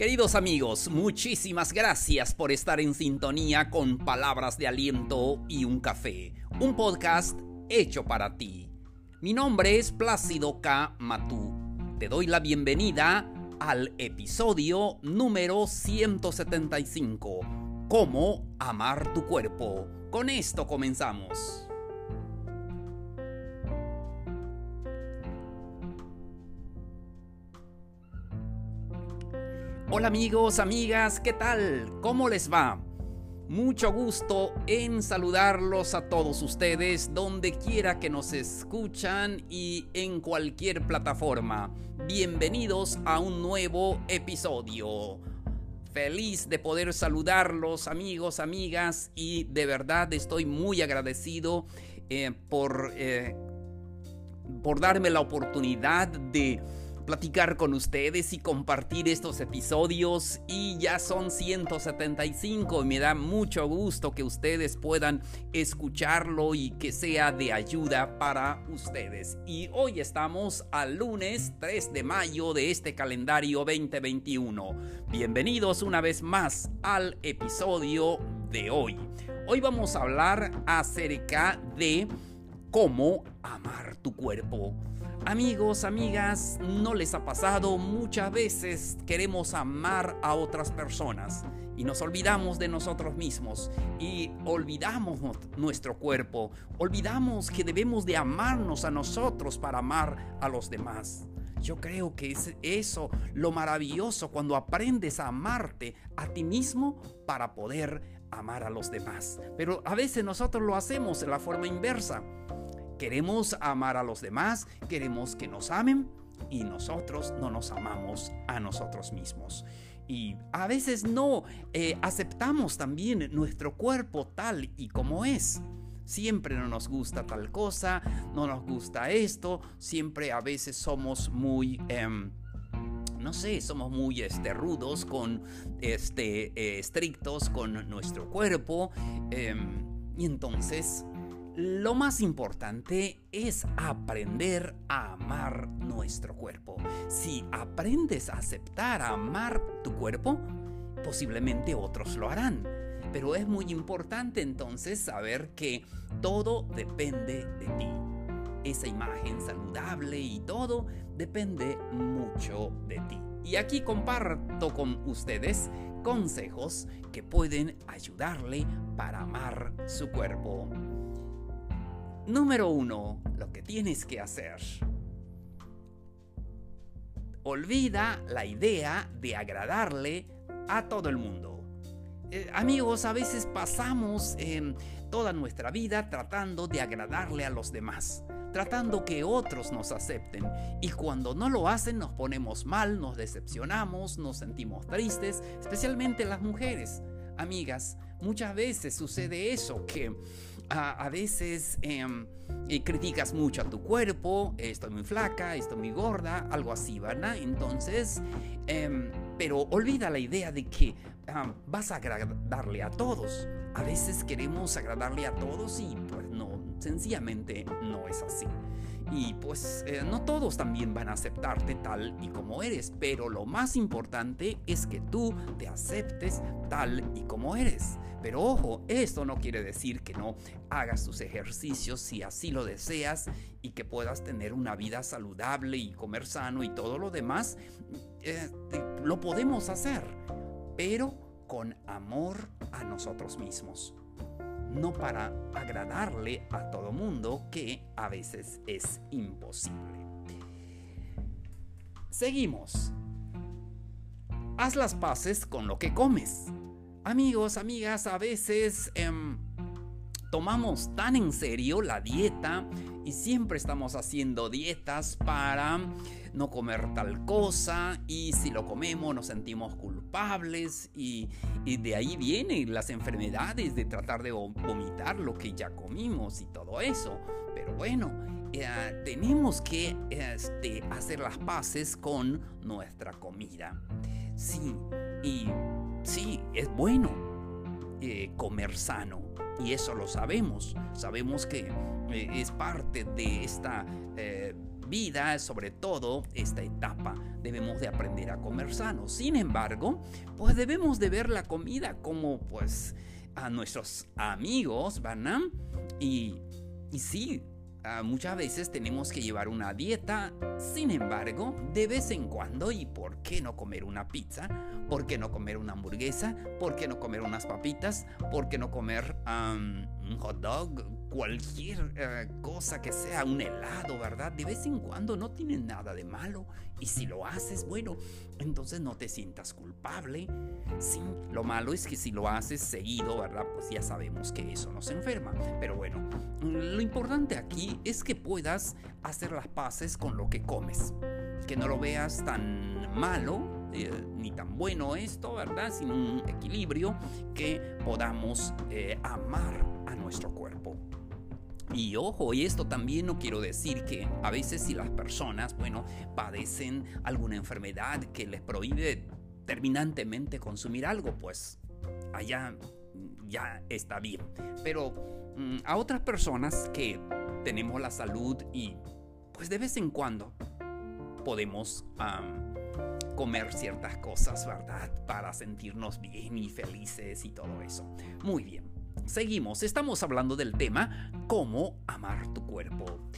Queridos amigos, muchísimas gracias por estar en sintonía con Palabras de Aliento y un Café, un podcast hecho para ti. Mi nombre es Plácido K. Matú. Te doy la bienvenida al episodio número 175, Cómo amar tu cuerpo. Con esto comenzamos. Hola amigos, amigas, ¿qué tal? ¿Cómo les va? Mucho gusto en saludarlos a todos ustedes donde quiera que nos escuchan y en cualquier plataforma. Bienvenidos a un nuevo episodio. Feliz de poder saludarlos amigos, amigas y de verdad estoy muy agradecido eh, por, eh, por darme la oportunidad de platicar con ustedes y compartir estos episodios y ya son 175 y me da mucho gusto que ustedes puedan escucharlo y que sea de ayuda para ustedes. Y hoy estamos al lunes 3 de mayo de este calendario 2021. Bienvenidos una vez más al episodio de hoy. Hoy vamos a hablar acerca de cómo amar tu cuerpo. Amigos, amigas, ¿no les ha pasado? Muchas veces queremos amar a otras personas y nos olvidamos de nosotros mismos y olvidamos nuestro cuerpo, olvidamos que debemos de amarnos a nosotros para amar a los demás. Yo creo que es eso lo maravilloso cuando aprendes a amarte a ti mismo para poder amar a los demás. Pero a veces nosotros lo hacemos de la forma inversa. Queremos amar a los demás, queremos que nos amen y nosotros no nos amamos a nosotros mismos. Y a veces no eh, aceptamos también nuestro cuerpo tal y como es. Siempre no nos gusta tal cosa, no nos gusta esto, siempre a veces somos muy... Em, no sé, somos muy este, rudos, con, este, eh, estrictos con nuestro cuerpo. Em, y entonces lo más importante es aprender a amar nuestro cuerpo. Si aprendes a aceptar, a amar tu cuerpo, posiblemente otros lo harán. Pero es muy importante entonces saber que todo depende de ti. Esa imagen saludable y todo depende mucho de ti. Y aquí comparto con ustedes consejos que pueden ayudarle para amar su cuerpo. Número uno, lo que tienes que hacer. Olvida la idea de agradarle a todo el mundo. Eh, amigos, a veces pasamos toda nuestra vida tratando de agradarle a los demás, tratando que otros nos acepten. Y cuando no lo hacen nos ponemos mal, nos decepcionamos, nos sentimos tristes, especialmente las mujeres. Amigas, muchas veces sucede eso, que a, veces em, eh, criticas mucho a tu cuerpo, estoy muy flaca, estoy muy gorda, algo así, ¿verdad? Entonces, em, pero olvida la idea de que vas a agradarle a todos. A veces queremos agradarle a todos y pues no, sencillamente no es así. Y pues eh, no todos también van a aceptarte tal y como eres, pero lo más importante es que tú te aceptes tal y como eres. Pero ojo, esto no quiere decir que no hagas tus ejercicios si así lo deseas y que puedas tener una vida saludable y comer sano y todo lo demás. Eh, lo podemos hacer, pero con amor a nosotros mismos no para agradarle a todo mundo, que a veces es imposible. Seguimos. Haz las paces con lo que comes. Amigos, amigas, a veces em, tomamos tan en serio la dieta siempre estamos haciendo dietas para no comer tal cosa y si lo comemos nos sentimos culpables y, de ahí vienen las enfermedades de tratar de vomitar lo que ya comimos y todo eso. Pero bueno, eh, tenemos que este, hacer las paces con nuestra comida. Sí, y sí, es bueno eh, comer sano. Y eso lo sabemos. Sabemos que eh, es parte de esta vida, sobre todo esta etapa, debemos de aprender a comer sano. Sin embargo, pues debemos de ver la comida como pues a nuestros amigos, ¿verdad? Y, y sí, Ah, muchas veces tenemos que llevar una dieta, sin embargo, de vez en cuando, ¿y por qué no comer una pizza? ¿Por qué no comer una hamburguesa? ¿Por qué no comer unas papitas? ¿Por qué no comer un hot dog? Cualquier eh, cosa que sea un helado, ¿verdad? De vez en cuando no tiene nada de malo. Y si lo haces, bueno, entonces no te sientas culpable. Sí, lo malo es que si lo haces seguido, ¿verdad? Pues ya sabemos que eso nos enferma. Pero bueno, lo importante aquí es que puedas hacer las paces con lo que comes. Que no lo veas tan malo eh, ni tan bueno esto, ¿verdad? Sino un equilibrio que podamos eh, amar a nuestro cuerpo. Y ojo, y esto también no quiero decir que a veces si las personas, bueno, padecen alguna enfermedad que les prohíbe terminantemente consumir algo, pues allá ya está bien. Pero mm, a otras personas que tenemos la salud y pues de vez en cuando podemos comer ciertas cosas, ¿verdad? Para sentirnos bien y felices y todo eso. Muy bien. Seguimos, estamos hablando del tema cómo amar tu cuerpo.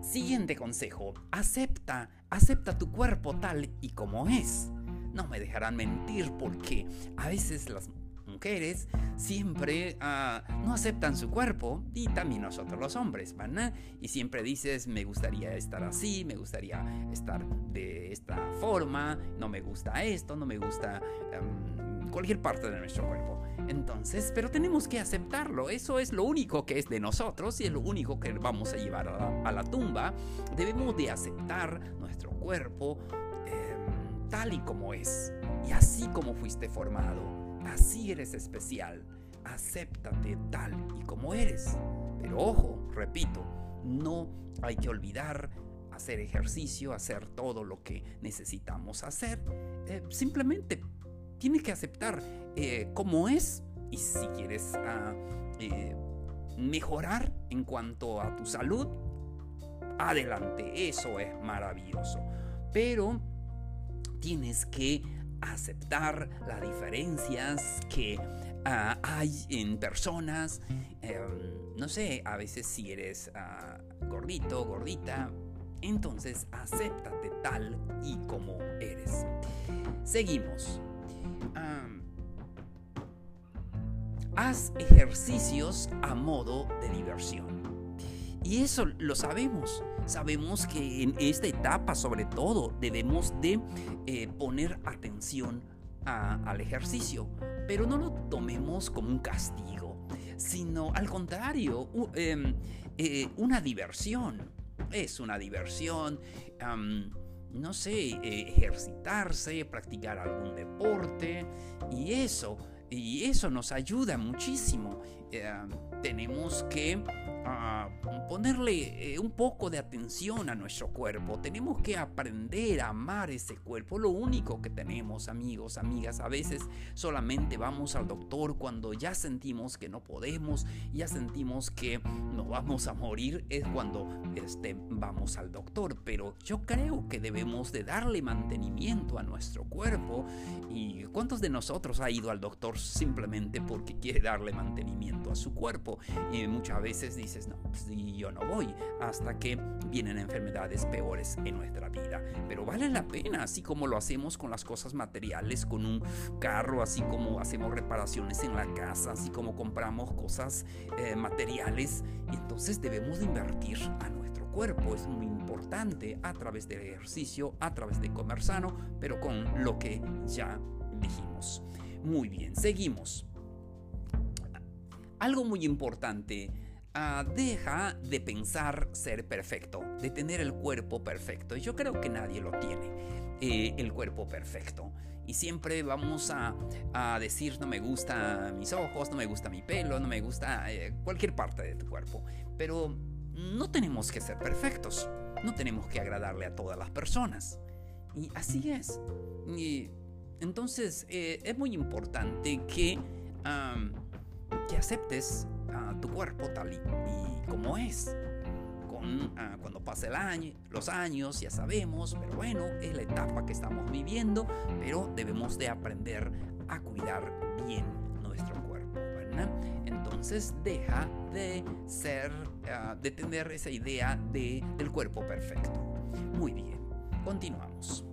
Siguiente consejo, acepta, acepta tu cuerpo tal y como es. No me dejarán mentir porque a veces las mujeres siempre ah, no aceptan su cuerpo y también nosotros los hombres, ¿verdad? Y siempre dices, me gustaría estar así, me gustaría estar de esta forma, no me gusta esto, no me gusta em, cualquier parte de nuestro cuerpo. Entonces, pero tenemos que aceptarlo, eso es lo único que es de nosotros y es lo único que vamos a llevar a la, tumba. Debemos de aceptar nuestro cuerpo em, tal y como es y así como fuiste formado Así eres especial. Acéptate tal y como eres. Pero ojo, repito, no hay que olvidar hacer ejercicio, hacer todo lo que necesitamos hacer. Eh, simplemente tienes que aceptar eh, cómo es y si quieres ah, eh, mejorar en cuanto a tu salud, adelante, eso es maravilloso. Pero tienes que aceptar las diferencias que ah, hay en personas. Em, no sé, a veces si eres ah, gordito, gordita, entonces acéptate tal y como eres. Seguimos. Haz ejercicios a modo de diversión. Y eso lo sabemos. Sabemos que en esta etapa sobre todo debemos de eh, poner atención al ejercicio, pero no lo tomemos como un castigo, sino al contrario, em, eh, una diversión. Es una diversión, no sé, ejercitarse, practicar algún deporte y eso, y eso nos ayuda muchísimo. Em, tenemos que a ponerle eh, un poco de atención a nuestro cuerpo. Tenemos que aprender a amar ese cuerpo. Lo único que tenemos, amigos, amigas, a veces solamente vamos al doctor cuando ya sentimos que no podemos, ya sentimos que nos vamos a morir, es cuando este, vamos al doctor. Pero yo creo que debemos de darle mantenimiento a nuestro cuerpo. ¿Y cuántos de nosotros ha ido al doctor simplemente porque quiere darle mantenimiento a su cuerpo? Y muchas veces dice no, pues yo no voy hasta que vienen enfermedades peores en nuestra vida. Pero vale la pena, así como lo hacemos con las cosas materiales, con un carro, así como hacemos reparaciones en la casa, así como compramos cosas eh, materiales. Entonces debemos de invertir a nuestro cuerpo. Es muy importante a través del ejercicio, a través de comer sano, pero con lo que ya dijimos. Muy bien, seguimos. Algo muy importante Ah, deja de pensar ser perfecto, de tener el cuerpo perfecto. Yo creo que nadie lo tiene, eh, el cuerpo perfecto. Y siempre vamos a, decir, no me gusta mis ojos, no me gusta mi pelo, no me gusta eh, cualquier parte de tu cuerpo. Pero no tenemos que ser perfectos, no tenemos que agradarle a todas las personas. Y así es. Y entonces eh, es muy importante que, que aceptes tu cuerpo tal y, como es, con ah, cuando pase el año, los años, ya sabemos, pero bueno, es la etapa que estamos viviendo, pero debemos de aprender a cuidar bien nuestro cuerpo. Entonces deja de ser, ah, de tener esa idea de, del cuerpo perfecto. Muy bien, continuamos.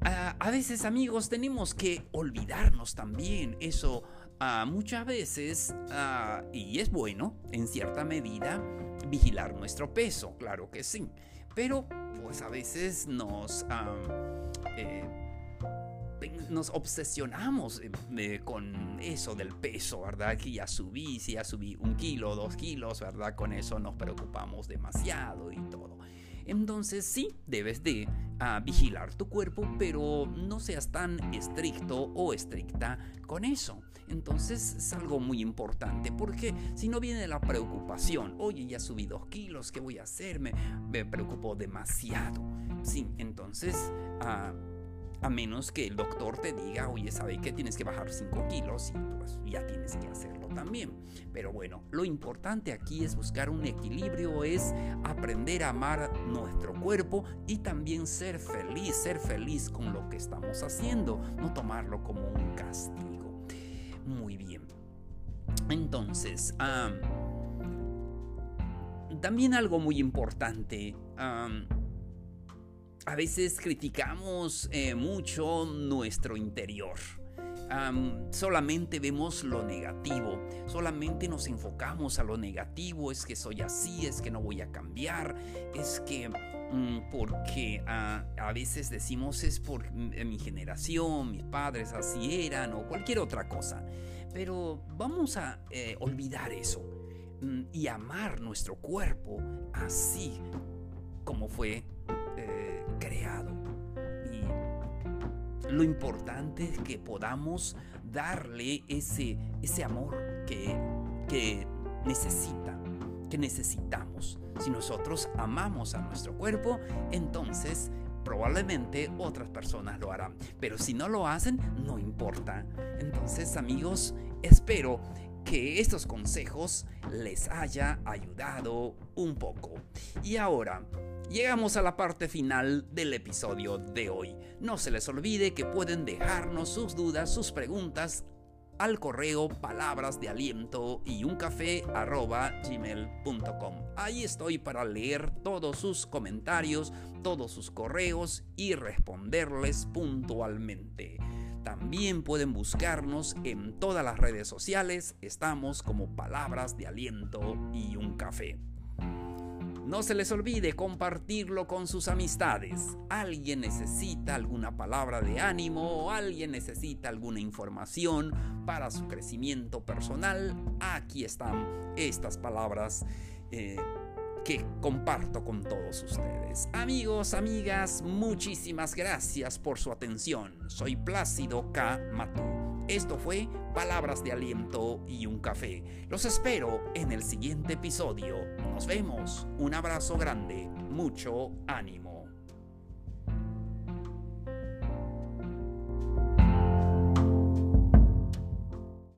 Ah, a veces amigos tenemos que olvidarnos también eso Ah, muchas veces, ah, y es bueno en cierta medida, vigilar nuestro peso, claro que sí, pero pues a veces nos, eh, nos obsesionamos eh, con eso del peso, ¿verdad? Que ya subí, si ya subí un kilo, dos kilos, ¿verdad? Con eso nos preocupamos demasiado y todo. Entonces sí, debes de ah, vigilar tu cuerpo, pero no seas tan estricto o estricta con eso. Entonces es algo muy importante porque si no viene la preocupación, oye, ya subí dos kilos, ¿qué voy a hacer? Me, me preocupo demasiado. Sí, entonces... Ah, a menos que el doctor te diga, oye, sabe que tienes que bajar 5 kilos y pues ya tienes que hacerlo también. Pero bueno, lo importante aquí es buscar un equilibrio, es aprender a amar nuestro cuerpo y también ser feliz, ser feliz con lo que estamos haciendo, no tomarlo como un castigo. Muy bien. Entonces, también algo muy importante a veces criticamos eh, mucho nuestro interior. solamente vemos lo negativo, solamente nos enfocamos a lo negativo, es que soy así, es que no voy a cambiar, es que mm, porque ah, a veces decimos es por mi generación, mis padres así eran o cualquier otra cosa. Pero vamos a eh, olvidar eso mm, y amar nuestro cuerpo así como fue eh, creado. Y lo importante es que podamos darle ese, ese amor que, que necesita, que necesitamos. Si nosotros amamos a nuestro cuerpo, entonces probablemente otras personas lo harán. Pero si no lo hacen, no importa. Entonces amigos, espero que estos consejos les haya ayudado un poco. Y ahora, Llegamos a la parte final del episodio de hoy. No se les olvide que pueden dejarnos sus dudas, sus preguntas al correo palabras y un café. Ahí estoy para leer todos sus comentarios, todos sus correos y responderles puntualmente. También pueden buscarnos en todas las redes sociales, estamos como palabras de aliento y un café. No se les olvide compartirlo con sus amistades. Alguien necesita alguna palabra de ánimo o alguien necesita alguna información para su crecimiento personal. Aquí están estas palabras. Eh, que comparto con todos ustedes. Amigos, amigas, muchísimas gracias por su atención. Soy Plácido K. Matú. Esto fue Palabras de Aliento y un Café. Los espero en el siguiente episodio. Nos vemos. Un abrazo grande. Mucho ánimo.